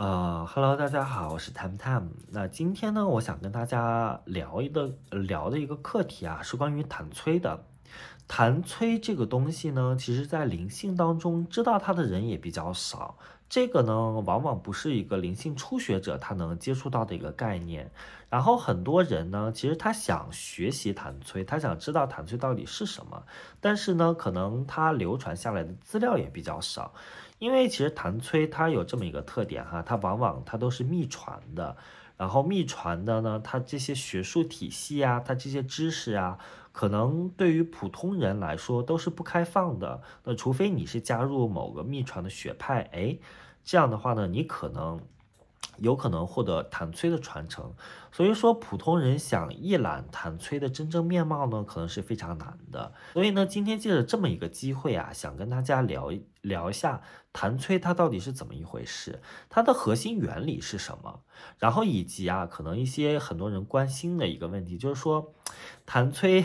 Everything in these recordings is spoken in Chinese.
呃，Hello，大家好，我是 Time Time。那今天呢，我想跟大家聊一个聊的一个课题啊，是关于弹催的。弹催这个东西呢，其实在灵性当中知道它的人也比较少。这个呢，往往不是一个灵性初学者他能接触到的一个概念。然后很多人呢，其实他想学习弹催，他想知道弹催到底是什么，但是呢，可能他流传下来的资料也比较少。因为其实弹催它有这么一个特点哈，它往往它都是秘传的，然后秘传的呢，它这些学术体系啊，它这些知识啊，可能对于普通人来说都是不开放的。那除非你是加入某个秘传的学派，哎，这样的话呢，你可能。有可能获得谭崔的传承，所以说普通人想一览谭崔的真正面貌呢，可能是非常难的。所以呢，今天借着这么一个机会啊，想跟大家聊聊一下谭崔它到底是怎么一回事，它的核心原理是什么，然后以及啊，可能一些很多人关心的一个问题，就是说谭崔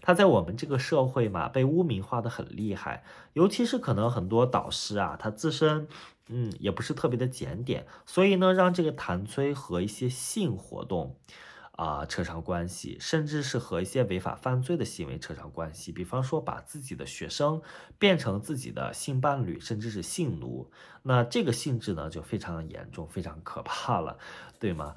它在我们这个社会嘛，被污名化的很厉害，尤其是可能很多导师啊，他自身。嗯，也不是特别的检点，所以呢，让这个弹催和一些性活动啊扯上关系，甚至是和一些违法犯罪的行为扯上关系。比方说，把自己的学生变成自己的性伴侣，甚至是性奴，那这个性质呢就非常的严重，非常可怕了，对吗？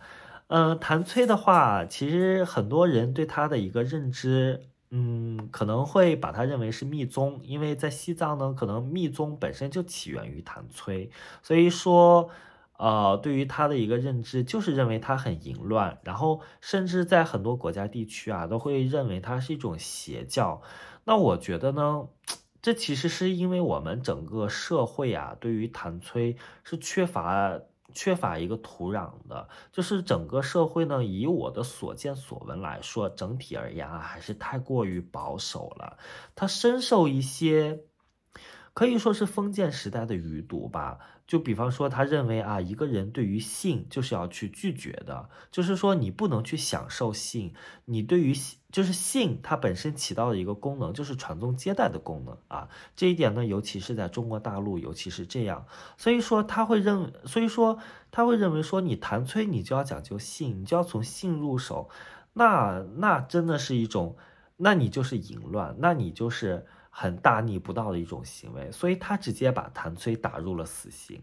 嗯，弹催的话，其实很多人对他的一个认知。嗯，可能会把它认为是密宗，因为在西藏呢，可能密宗本身就起源于谭崔，所以说，呃，对于他的一个认知就是认为他很淫乱，然后甚至在很多国家地区啊，都会认为它是一种邪教。那我觉得呢，这其实是因为我们整个社会啊，对于谭崔是缺乏。缺乏一个土壤的，就是整个社会呢，以我的所见所闻来说，整体而言啊，还是太过于保守了。它深受一些。可以说是封建时代的余毒吧。就比方说，他认为啊，一个人对于性就是要去拒绝的，就是说你不能去享受性。你对于就是性，它本身起到的一个功能就是传宗接代的功能啊。这一点呢，尤其是在中国大陆，尤其是这样。所以说他会认，所以说他会认为说，你谈催你就要讲究性，你就要从性入手。那那真的是一种，那你就是淫乱，那你就是。很大逆不道的一种行为，所以他直接把谭崔打入了死刑。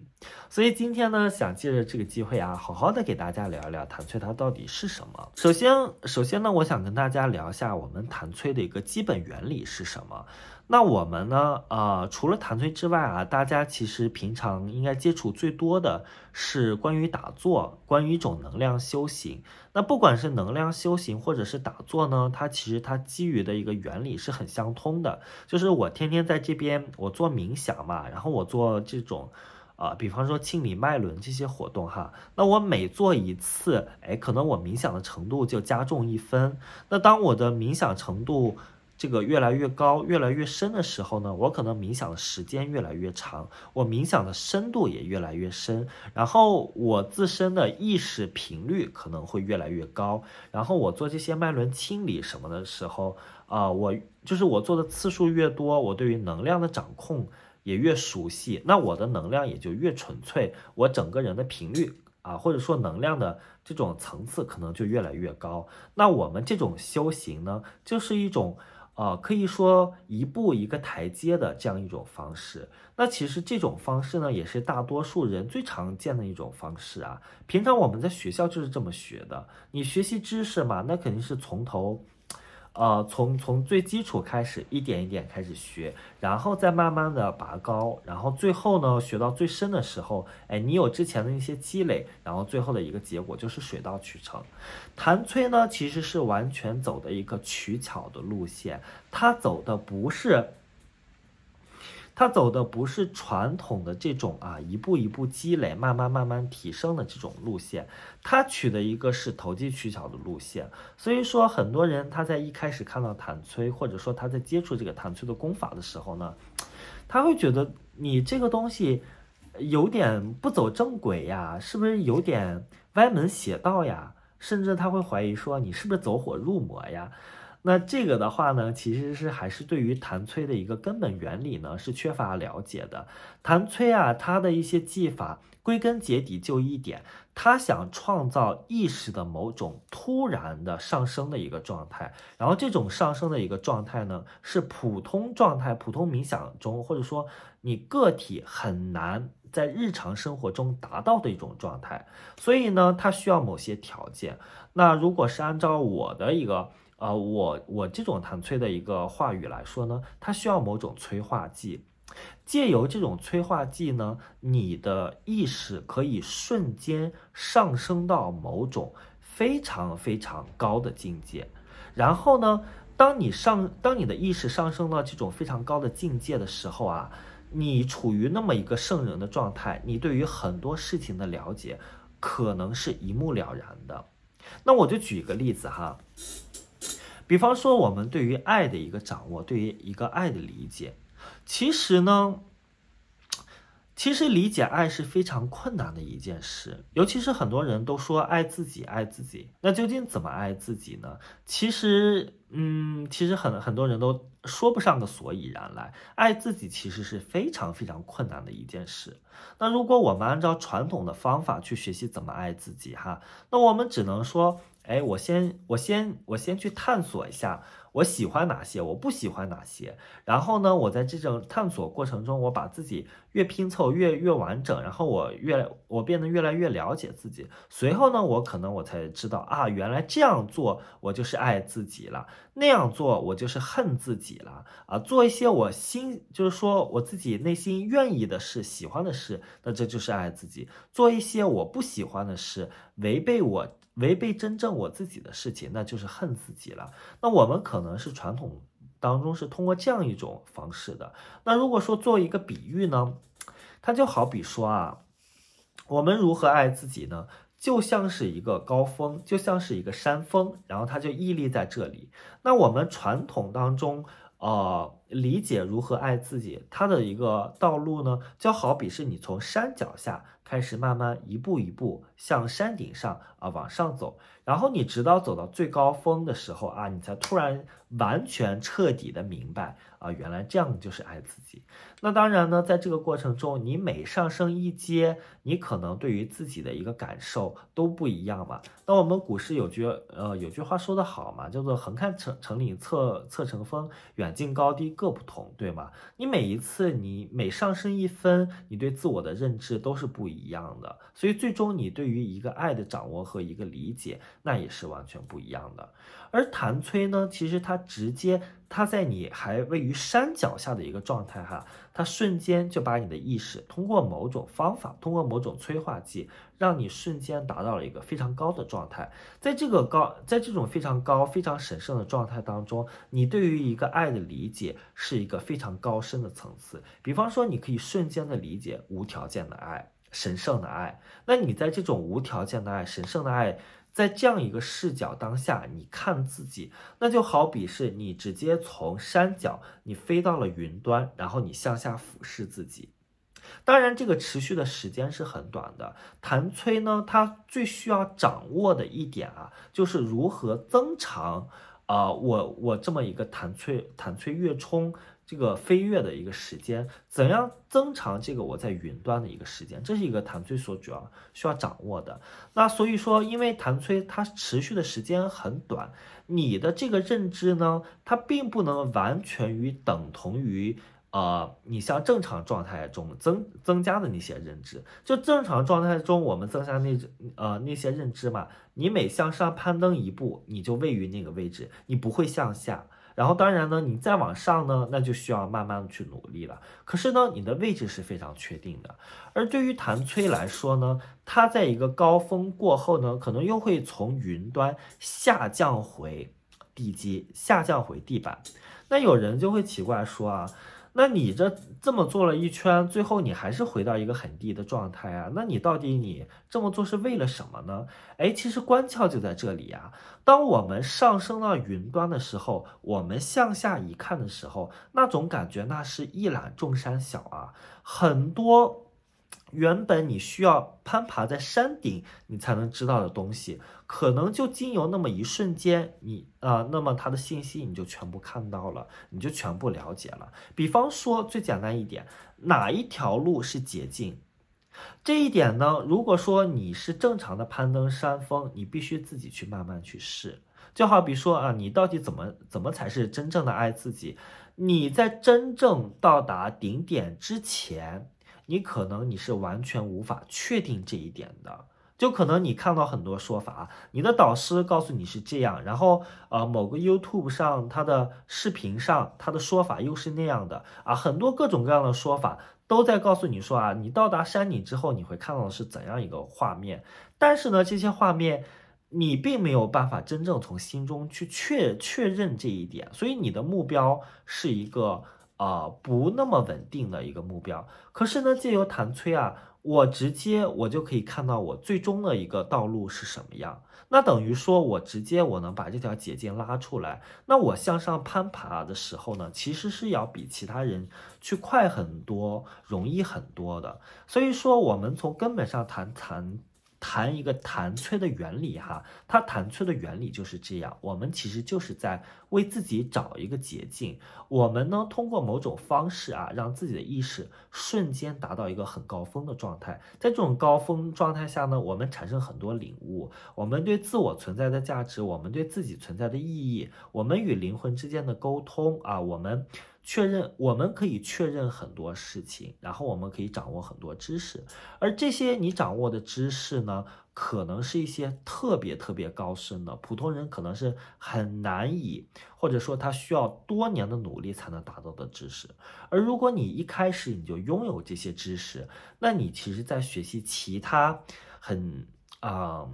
所以今天呢，想借着这个机会啊，好好的给大家聊一聊谭崔他到底是什么。首先，首先呢，我想跟大家聊一下我们谭崔的一个基本原理是什么。那我们呢？呃，除了弹催之外啊，大家其实平常应该接触最多的是关于打坐，关于一种能量修行。那不管是能量修行或者是打坐呢，它其实它基于的一个原理是很相通的。就是我天天在这边我做冥想嘛，然后我做这种，呃，比方说清理脉轮这些活动哈。那我每做一次，哎，可能我冥想的程度就加重一分。那当我的冥想程度，这个越来越高、越来越深的时候呢，我可能冥想的时间越来越长，我冥想的深度也越来越深，然后我自身的意识频率可能会越来越高，然后我做这些脉轮清理什么的时候，啊，我就是我做的次数越多，我对于能量的掌控也越熟悉，那我的能量也就越纯粹，我整个人的频率啊，或者说能量的这种层次可能就越来越高。那我们这种修行呢，就是一种。啊，可以说一步一个台阶的这样一种方式。那其实这种方式呢，也是大多数人最常见的一种方式啊。平常我们在学校就是这么学的。你学习知识嘛，那肯定是从头。呃，从从最基础开始，一点一点开始学，然后再慢慢的拔高，然后最后呢，学到最深的时候，哎，你有之前的一些积累，然后最后的一个结果就是水到渠成。谭崔呢，其实是完全走的一个取巧的路线，他走的不是。他走的不是传统的这种啊，一步一步积累，慢慢慢慢提升的这种路线，他取的一个是投机取巧的路线。所以说，很多人他在一开始看到谭崔，或者说他在接触这个谭崔的功法的时候呢，他会觉得你这个东西有点不走正轨呀，是不是有点歪门邪道呀？甚至他会怀疑说你是不是走火入魔呀？那这个的话呢，其实是还是对于弹崔的一个根本原理呢是缺乏了解的。弹崔啊，它的一些技法，归根结底就一点，他想创造意识的某种突然的上升的一个状态，然后这种上升的一个状态呢，是普通状态、普通冥想中，或者说你个体很难在日常生活中达到的一种状态。所以呢，它需要某些条件。那如果是按照我的一个呃，我我这种弹催的一个话语来说呢，它需要某种催化剂。借由这种催化剂呢，你的意识可以瞬间上升到某种非常非常高的境界。然后呢，当你上，当你的意识上升到这种非常高的境界的时候啊，你处于那么一个圣人的状态，你对于很多事情的了解可能是一目了然的。那我就举一个例子哈，比方说我们对于爱的一个掌握，对于一个爱的理解。其实呢，其实理解爱是非常困难的一件事，尤其是很多人都说爱自己，爱自己。那究竟怎么爱自己呢？其实，嗯，其实很很多人都说不上个所以然来。爱自己其实是非常非常困难的一件事。那如果我们按照传统的方法去学习怎么爱自己，哈，那我们只能说，哎，我先，我先，我先去探索一下。我喜欢哪些，我不喜欢哪些，然后呢，我在这种探索过程中，我把自己越拼凑越越完整，然后我越来我变得越来越了解自己，随后呢，我可能我才知道啊，原来这样做我就是爱自己了，那样做我就是恨自己了啊，做一些我心就是说我自己内心愿意的事、喜欢的事，那这就是爱自己；做一些我不喜欢的事、违背我。违背真正我自己的事情，那就是恨自己了。那我们可能是传统当中是通过这样一种方式的。那如果说做一个比喻呢，它就好比说啊，我们如何爱自己呢？就像是一个高峰，就像是一个山峰，然后它就屹立在这里。那我们传统当中，呃，理解如何爱自己，它的一个道路呢，就好比是你从山脚下。开始慢慢一步一步向山顶上啊往上走，然后你直到走到最高峰的时候啊，你才突然完全彻底的明白啊，原来这样就是爱自己。那当然呢，在这个过程中，你每上升一阶，你可能对于自己的一个感受都不一样嘛。那我们古诗有句呃有句话说得好嘛，叫做横看成成岭侧侧成峰，远近高低各不同，对吗？你每一次你每上升一分，你对自我的认知都是不一。一样的，所以最终你对于一个爱的掌握和一个理解，那也是完全不一样的。而谭崔呢，其实它直接，它在你还位于山脚下的一个状态哈，它瞬间就把你的意识通过某种方法，通过某种催化剂，让你瞬间达到了一个非常高的状态。在这个高，在这种非常高、非常神圣的状态当中，你对于一个爱的理解是一个非常高深的层次。比方说，你可以瞬间的理解无条件的爱。神圣的爱，那你在这种无条件的爱、神圣的爱，在这样一个视角当下，你看自己，那就好比是你直接从山脚，你飞到了云端，然后你向下俯视自己。当然，这个持续的时间是很短的。谭崔呢，他最需要掌握的一点啊，就是如何增长啊，我我这么一个谭崔谭崔跃冲。这个飞跃的一个时间，怎样增长这个我在云端的一个时间，这是一个弹崔所主要需要掌握的。那所以说，因为弹崔它持续的时间很短，你的这个认知呢，它并不能完全于等同于呃，你像正常状态中增增加的那些认知。就正常状态中，我们增加那呃那些认知嘛，你每向上攀登一步，你就位于那个位置，你不会向下。然后当然呢，你再往上呢，那就需要慢慢的去努力了。可是呢，你的位置是非常确定的。而对于谭崔来说呢，他在一个高峰过后呢，可能又会从云端下降回地基，下降回地板。那有人就会奇怪说啊。那你这这么做了一圈，最后你还是回到一个很低的状态啊？那你到底你这么做是为了什么呢？哎，其实关窍就在这里啊。当我们上升到云端的时候，我们向下一看的时候，那种感觉那是一览众山小啊，很多原本你需要攀爬在山顶，你才能知道的东西，可能就经由那么一瞬间，你啊，那么它的信息你就全部看到了，你就全部了解了。比方说最简单一点，哪一条路是捷径？这一点呢，如果说你是正常的攀登山峰，你必须自己去慢慢去试。就好比说啊，你到底怎么怎么才是真正的爱自己？你在真正到达顶点之前。你可能你是完全无法确定这一点的，就可能你看到很多说法，你的导师告诉你是这样，然后呃某个 YouTube 上他的视频上他的说法又是那样的啊，很多各种各样的说法都在告诉你说啊，你到达山顶之后你会看到的是怎样一个画面，但是呢这些画面你并没有办法真正从心中去确确认这一点，所以你的目标是一个。啊，不那么稳定的一个目标。可是呢，借由弹催啊，我直接我就可以看到我最终的一个道路是什么样。那等于说我直接我能把这条捷径拉出来。那我向上攀爬的时候呢，其实是要比其他人去快很多，容易很多的。所以说，我们从根本上谈谈。谈一个弹催的原理哈，它弹催的原理就是这样，我们其实就是在为自己找一个捷径。我们呢通过某种方式啊，让自己的意识瞬间达到一个很高峰的状态。在这种高峰状态下呢，我们产生很多领悟，我们对自我存在的价值，我们对自己存在的意义，我们与灵魂之间的沟通啊，我们。确认我们可以确认很多事情，然后我们可以掌握很多知识，而这些你掌握的知识呢，可能是一些特别特别高深的，普通人可能是很难以，或者说他需要多年的努力才能达到的知识。而如果你一开始你就拥有这些知识，那你其实在学习其他很啊，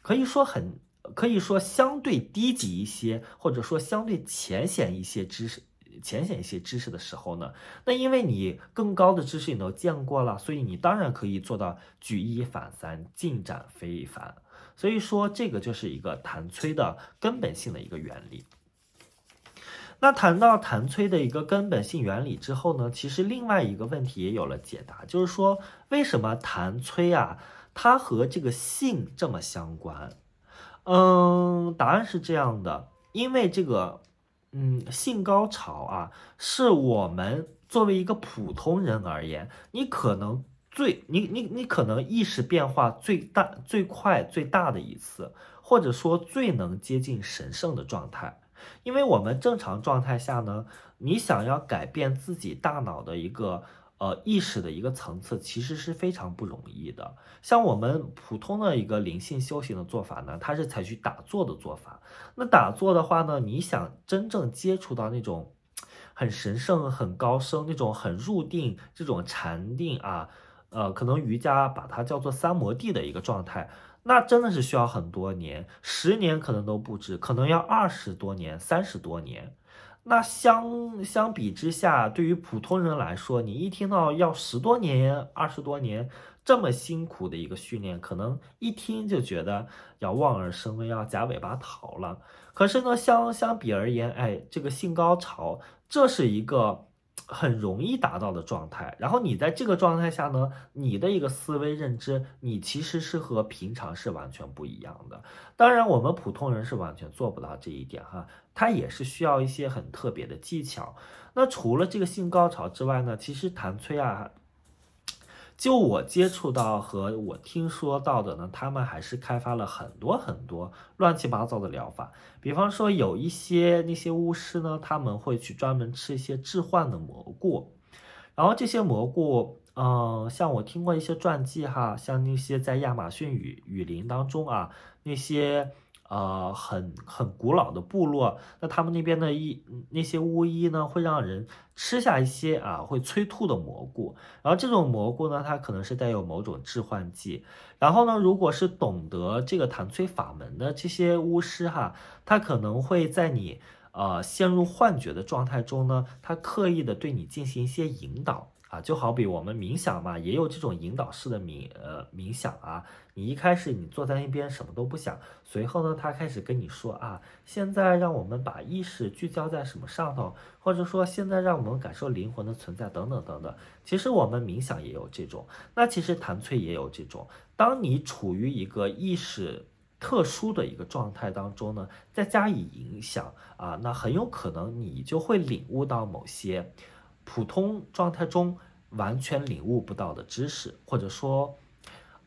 可以说很可以说相对低级一些，或者说相对浅显一些知识。浅显一些知识的时候呢，那因为你更高的知识你都见过了，所以你当然可以做到举一反三，进展非凡。所以说这个就是一个弹催的根本性的一个原理。那谈到弹催的一个根本性原理之后呢，其实另外一个问题也有了解答，就是说为什么弹催啊，它和这个性这么相关？嗯，答案是这样的，因为这个。嗯，性高潮啊，是我们作为一个普通人而言，你可能最你你你可能意识变化最大、最快、最大的一次，或者说最能接近神圣的状态。因为我们正常状态下呢，你想要改变自己大脑的一个。呃，意识的一个层次其实是非常不容易的。像我们普通的一个灵性修行的做法呢，它是采取打坐的做法。那打坐的话呢，你想真正接触到那种很神圣、很高深、那种很入定、这种禅定啊，呃，可能瑜伽把它叫做三摩地的一个状态，那真的是需要很多年，十年可能都不止，可能要二十多年、三十多年。那相相比之下，对于普通人来说，你一听到要十多年、二十多年这么辛苦的一个训练，可能一听就觉得要望而生畏，要夹尾巴逃了。可是呢，相相比而言，哎，这个性高潮，这是一个。很容易达到的状态，然后你在这个状态下呢，你的一个思维认知，你其实是和平常是完全不一样的。当然，我们普通人是完全做不到这一点哈，它也是需要一些很特别的技巧。那除了这个性高潮之外呢，其实弹催啊。就我接触到和我听说到的呢，他们还是开发了很多很多乱七八糟的疗法。比方说，有一些那些巫师呢，他们会去专门吃一些致幻的蘑菇，然后这些蘑菇，嗯，像我听过一些传记哈，像那些在亚马逊雨雨林当中啊，那些。呃，很很古老的部落，那他们那边的一那些巫医呢，会让人吃下一些啊会催吐的蘑菇，然后这种蘑菇呢，它可能是带有某种致幻剂，然后呢，如果是懂得这个弹催法门的这些巫师哈，他可能会在你呃陷入幻觉的状态中呢，他刻意的对你进行一些引导。啊，就好比我们冥想嘛，也有这种引导式的冥呃冥想啊。你一开始你坐在那边什么都不想，随后呢，他开始跟你说啊，现在让我们把意识聚焦在什么上头，或者说现在让我们感受灵魂的存在等等等等。其实我们冥想也有这种，那其实弹催也有这种。当你处于一个意识特殊的一个状态当中呢，再加以影响啊，那很有可能你就会领悟到某些。普通状态中完全领悟不到的知识，或者说，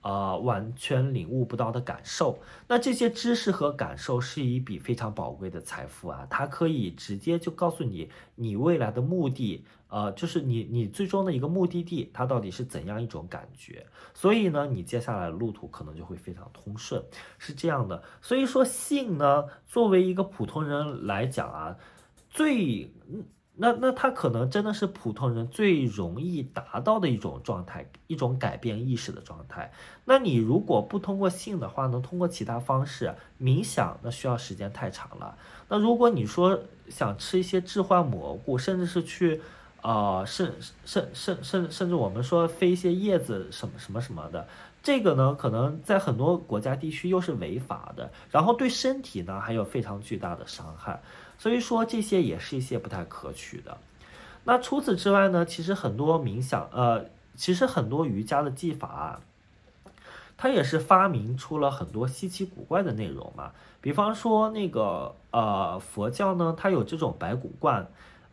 呃，完全领悟不到的感受，那这些知识和感受是一笔非常宝贵的财富啊！它可以直接就告诉你你未来的目的，呃，就是你你最终的一个目的地，它到底是怎样一种感觉？所以呢，你接下来的路途可能就会非常通顺，是这样的。所以说，性呢，作为一个普通人来讲啊，最嗯。那那他可能真的是普通人最容易达到的一种状态，一种改变意识的状态。那你如果不通过性的话，能通过其他方式冥想，那需要时间太长了。那如果你说想吃一些置换蘑菇，甚至是去，呃，甚甚甚甚甚至我们说飞一些叶子什么什么什么的，这个呢，可能在很多国家地区又是违法的，然后对身体呢还有非常巨大的伤害。所以说这些也是一些不太可取的。那除此之外呢，其实很多冥想，呃，其实很多瑜伽的技法啊，它也是发明出了很多稀奇古怪的内容嘛。比方说那个呃佛教呢，它有这种白骨观，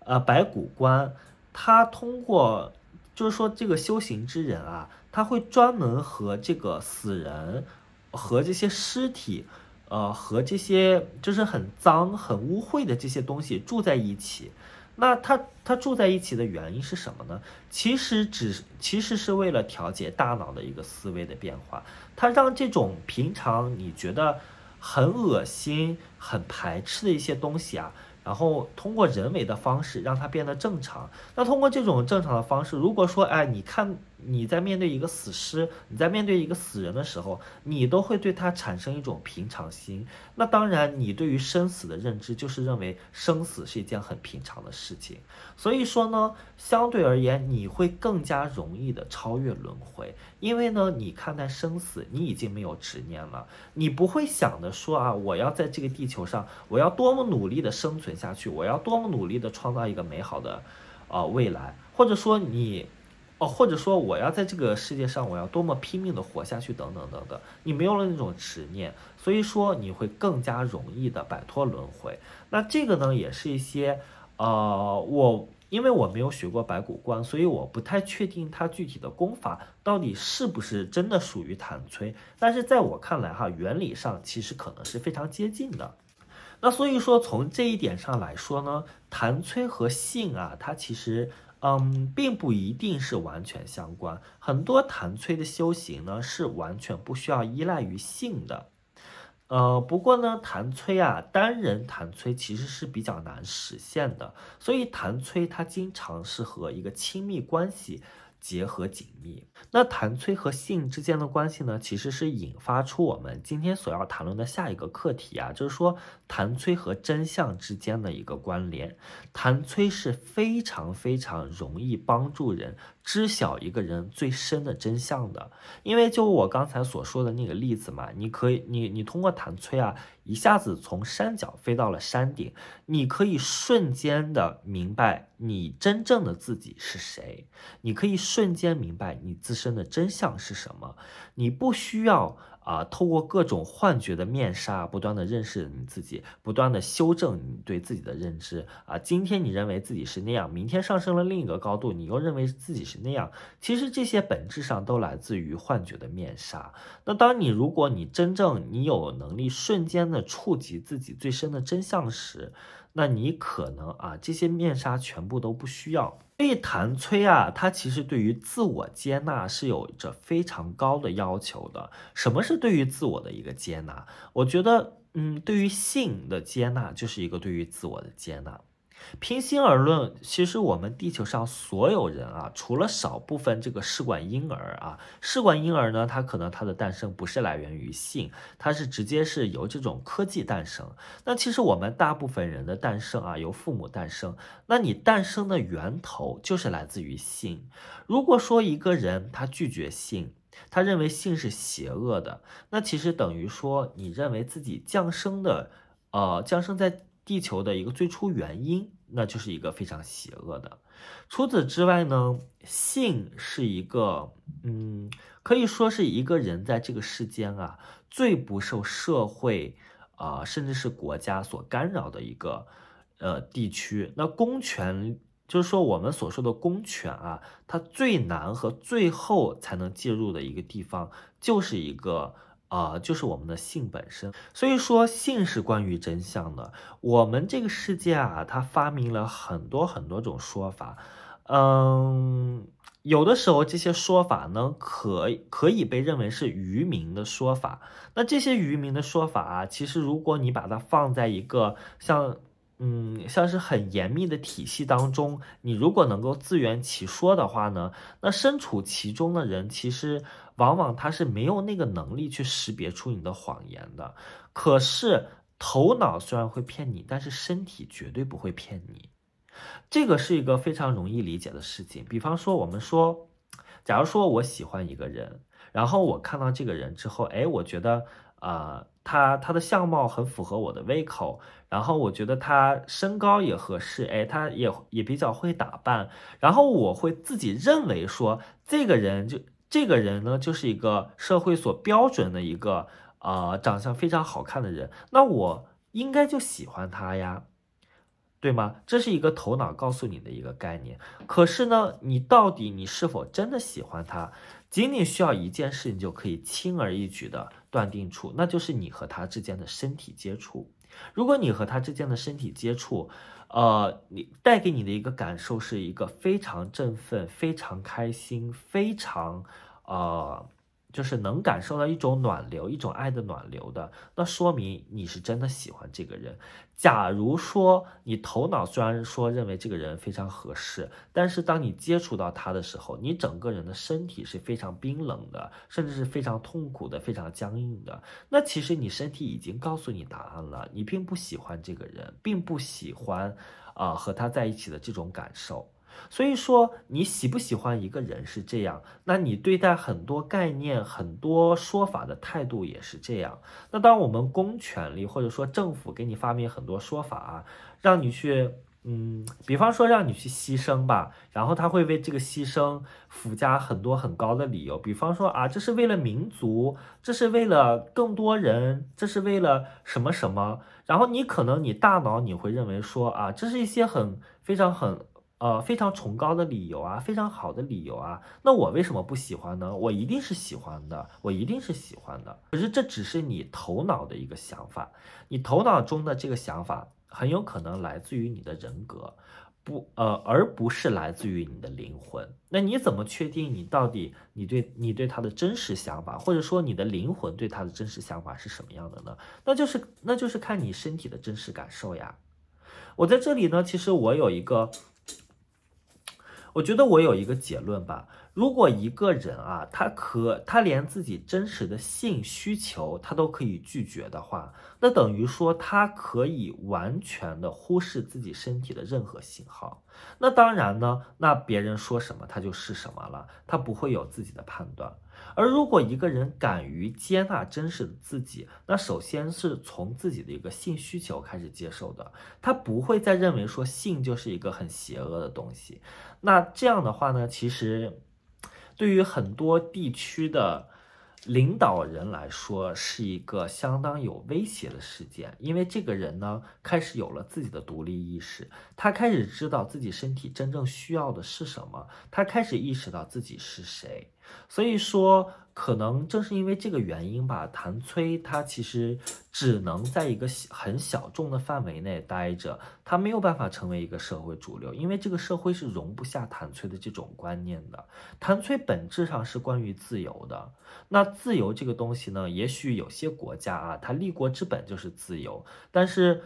呃白骨观，它通过就是说这个修行之人啊，他会专门和这个死人和这些尸体。呃，和这些就是很脏、很污秽的这些东西住在一起，那他他住在一起的原因是什么呢？其实只其实是为了调节大脑的一个思维的变化，它让这种平常你觉得很恶心、很排斥的一些东西啊。然后通过人为的方式让它变得正常。那通过这种正常的方式，如果说，哎，你看你在面对一个死尸，你在面对一个死人的时候，你都会对他产生一种平常心。那当然，你对于生死的认知就是认为生死是一件很平常的事情。所以说呢，相对而言，你会更加容易的超越轮回，因为呢，你看待生死，你已经没有执念了，你不会想着说啊，我要在这个地球上，我要多么努力的生存下去，我要多么努力的创造一个美好的，呃，未来，或者说你，哦，或者说我要在这个世界上，我要多么拼命的活下去，等等等等，你没有了那种执念，所以说你会更加容易的摆脱轮回。那这个呢，也是一些。呃，我因为我没有学过白骨观，所以我不太确定它具体的功法到底是不是真的属于弹催。但是在我看来，哈，原理上其实可能是非常接近的。那所以说，从这一点上来说呢，弹催和性啊，它其实嗯，并不一定是完全相关。很多弹催的修行呢，是完全不需要依赖于性的。呃，不过呢，弹催啊，单人弹催其实是比较难实现的，所以弹催它经常是和一个亲密关系结合紧密。那弹催和性之间的关系呢，其实是引发出我们今天所要谈论的下一个课题啊，就是说弹催和真相之间的一个关联。弹催是非常非常容易帮助人。知晓一个人最深的真相的，因为就我刚才所说的那个例子嘛，你可以，你你通过弹催啊，一下子从山脚飞到了山顶，你可以瞬间的明白你真正的自己是谁，你可以瞬间明白你自身的真相是什么，你不需要。啊，透过各种幻觉的面纱，不断的认识你自己，不断的修正你对自己的认知。啊，今天你认为自己是那样，明天上升了另一个高度，你又认为自己是那样。其实这些本质上都来自于幻觉的面纱。那当你如果你真正你有能力瞬间的触及自己最深的真相时，那你可能啊，这些面纱全部都不需要。所以谭崔啊，他其实对于自我接纳是有着非常高的要求的。什么是对于自我的一个接纳？我觉得，嗯，对于性的接纳就是一个对于自我的接纳。平心而论，其实我们地球上所有人啊，除了少部分这个试管婴儿啊，试管婴儿呢，它可能它的诞生不是来源于性，它是直接是由这种科技诞生。那其实我们大部分人的诞生啊，由父母诞生，那你诞生的源头就是来自于性。如果说一个人他拒绝性，他认为性是邪恶的，那其实等于说你认为自己降生的，呃，降生在。地球的一个最初原因，那就是一个非常邪恶的。除此之外呢，性是一个，嗯，可以说是一个人在这个世间啊最不受社会啊甚至是国家所干扰的一个呃地区。那公权就是说我们所说的公权啊，它最难和最后才能介入的一个地方，就是一个。啊，就是我们的性本身，所以说性是关于真相的。我们这个世界啊，它发明了很多很多种说法，嗯，有的时候这些说法呢，可可以被认为是愚民的说法。那这些愚民的说法啊，其实如果你把它放在一个像。嗯，像是很严密的体系当中，你如果能够自圆其说的话呢，那身处其中的人其实往往他是没有那个能力去识别出你的谎言的。可是头脑虽然会骗你，但是身体绝对不会骗你。这个是一个非常容易理解的事情。比方说，我们说，假如说我喜欢一个人，然后我看到这个人之后，哎，我觉得。啊，他他的相貌很符合我的胃口，然后我觉得他身高也合适，哎，他也也比较会打扮，然后我会自己认为说，这个人就这个人呢，就是一个社会所标准的一个啊，长相非常好看的人，那我应该就喜欢他呀，对吗？这是一个头脑告诉你的一个概念，可是呢，你到底你是否真的喜欢他？仅仅需要一件事，你就可以轻而易举的断定出，那就是你和他之间的身体接触。如果你和他之间的身体接触，呃，你带给你的一个感受是一个非常振奋、非常开心、非常，呃。就是能感受到一种暖流，一种爱的暖流的，那说明你是真的喜欢这个人。假如说你头脑虽然说认为这个人非常合适，但是当你接触到他的时候，你整个人的身体是非常冰冷的，甚至是非常痛苦的，非常僵硬的。那其实你身体已经告诉你答案了，你并不喜欢这个人，并不喜欢啊和他在一起的这种感受。所以说，你喜不喜欢一个人是这样，那你对待很多概念、很多说法的态度也是这样。那当我们公权力或者说政府给你发明很多说法啊，让你去，嗯，比方说让你去牺牲吧，然后他会为这个牺牲附加很多很高的理由，比方说啊，这是为了民族，这是为了更多人，这是为了什么什么，然后你可能你大脑你会认为说啊，这是一些很非常很。呃，非常崇高的理由啊，非常好的理由啊，那我为什么不喜欢呢？我一定是喜欢的，我一定是喜欢的。可是这只是你头脑的一个想法，你头脑中的这个想法很有可能来自于你的人格，不，呃，而不是来自于你的灵魂。那你怎么确定你到底你对你对他的真实想法，或者说你的灵魂对他的真实想法是什么样的呢？那就是那就是看你身体的真实感受呀。我在这里呢，其实我有一个。我觉得我有一个结论吧，如果一个人啊，他可他连自己真实的性需求他都可以拒绝的话，那等于说他可以完全的忽视自己身体的任何信号。那当然呢，那别人说什么他就是什么了，他不会有自己的判断。而如果一个人敢于接纳真实的自己，那首先是从自己的一个性需求开始接受的，他不会再认为说性就是一个很邪恶的东西。那这样的话呢，其实对于很多地区的。领导人来说是一个相当有威胁的事件，因为这个人呢开始有了自己的独立意识，他开始知道自己身体真正需要的是什么，他开始意识到自己是谁。所以说，可能正是因为这个原因吧，谭崔他其实只能在一个很小众的范围内待着，他没有办法成为一个社会主流，因为这个社会是容不下谭崔的这种观念的。谭崔本质上是关于自由的，那自由这个东西呢，也许有些国家啊，它立国之本就是自由，但是。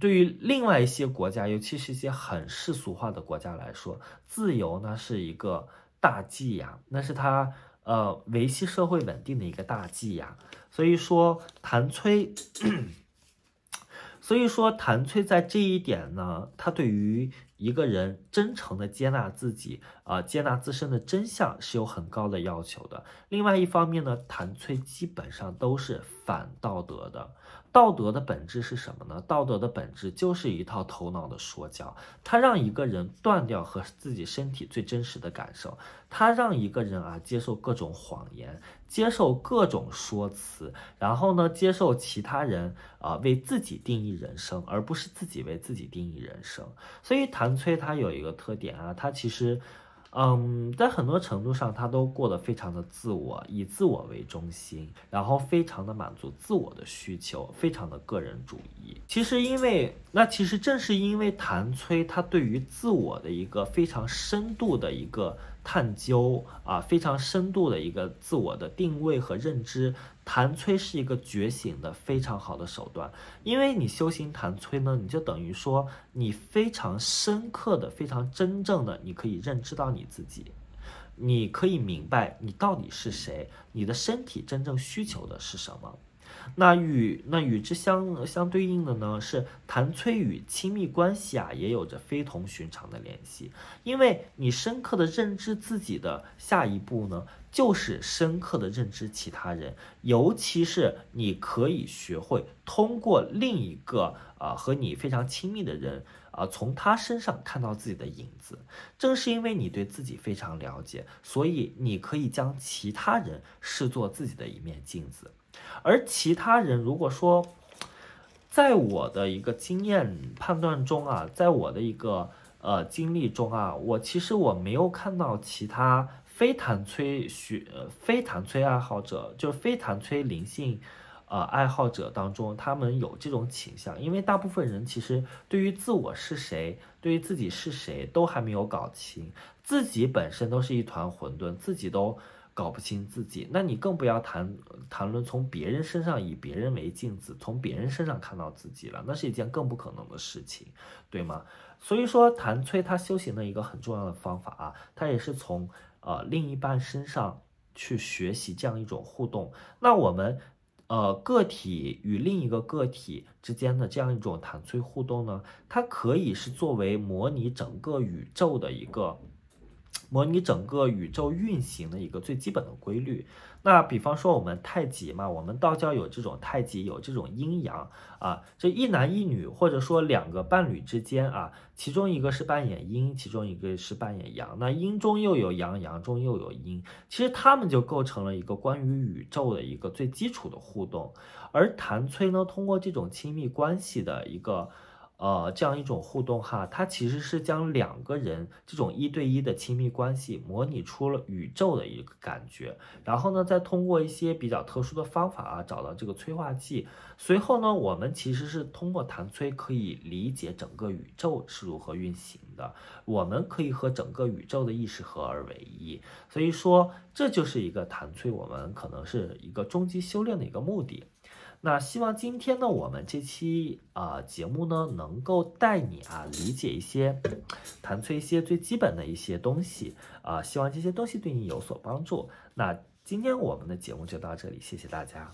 对于另外一些国家，尤其是一些很世俗化的国家来说，自由呢是一个大忌呀，那是他呃维系社会稳定的一个大忌呀。所以说，谭崔。所以说，谭崔在这一点呢，他对于一个人真诚的接纳自己，啊，接纳自身的真相是有很高的要求的。另外一方面呢，谭崔基本上都是反道德的。道德的本质是什么呢？道德的本质就是一套头脑的说教，它让一个人断掉和自己身体最真实的感受，它让一个人啊接受各种谎言，接受各种说辞，然后呢接受其他人啊为自己定义人生，而不是自己为自己定义人生。所以谭崔他有一个特点啊，他其实。嗯，在很多程度上，他都过得非常的自我，以自我为中心，然后非常的满足自我的需求，非常的个人主义。其实，因为那其实正是因为谭崔他对于自我的一个非常深度的一个。探究啊，非常深度的一个自我的定位和认知，谭崔是一个觉醒的非常好的手段。因为你修行谭崔呢，你就等于说你非常深刻的、非常真正的，你可以认知到你自己，你可以明白你到底是谁，你的身体真正需求的是什么。那与那与之相相对应的呢，是谭崔与亲密关系啊，也有着非同寻常的联系。因为你深刻的认知自己的下一步呢，就是深刻的认知其他人，尤其是你可以学会通过另一个啊和你非常亲密的人啊，从他身上看到自己的影子。正是因为你对自己非常了解，所以你可以将其他人视作自己的一面镜子。而其他人，如果说，在我的一个经验判断中啊，在我的一个呃经历中啊，我其实我没有看到其他非弹催学、非弹催爱好者，就是非弹催灵性，呃爱好者当中，他们有这种倾向，因为大部分人其实对于自我是谁，对于自己是谁都还没有搞清，自己本身都是一团混沌，自己都。搞不清自己，那你更不要谈谈论从别人身上以别人为镜子，从别人身上看到自己了，那是一件更不可能的事情，对吗？所以说，谭崔他修行的一个很重要的方法啊，他也是从呃另一半身上去学习这样一种互动。那我们呃个体与另一个个体之间的这样一种谭崔互动呢，它可以是作为模拟整个宇宙的一个。模拟整个宇宙运行的一个最基本的规律。那比方说我们太极嘛，我们道教有这种太极，有这种阴阳啊，这一男一女，或者说两个伴侣之间啊，其中一个是扮演阴，其中一个是扮演阳，那阴中又有阳，阳中又有阴，其实他们就构成了一个关于宇宙的一个最基础的互动。而谭崔呢，通过这种亲密关系的一个。呃，这样一种互动哈，它其实是将两个人这种一对一的亲密关系模拟出了宇宙的一个感觉，然后呢，再通过一些比较特殊的方法啊，找到这个催化剂。随后呢，我们其实是通过弹催可以理解整个宇宙是如何运行的，我们可以和整个宇宙的意识合而为一。所以说，这就是一个弹催，我们可能是一个终极修炼的一个目的。那希望今天呢，我们这期啊节目呢，能够带你啊理解一些，弹出一些最基本的一些东西啊，希望这些东西对你有所帮助。那今天我们的节目就到这里，谢谢大家。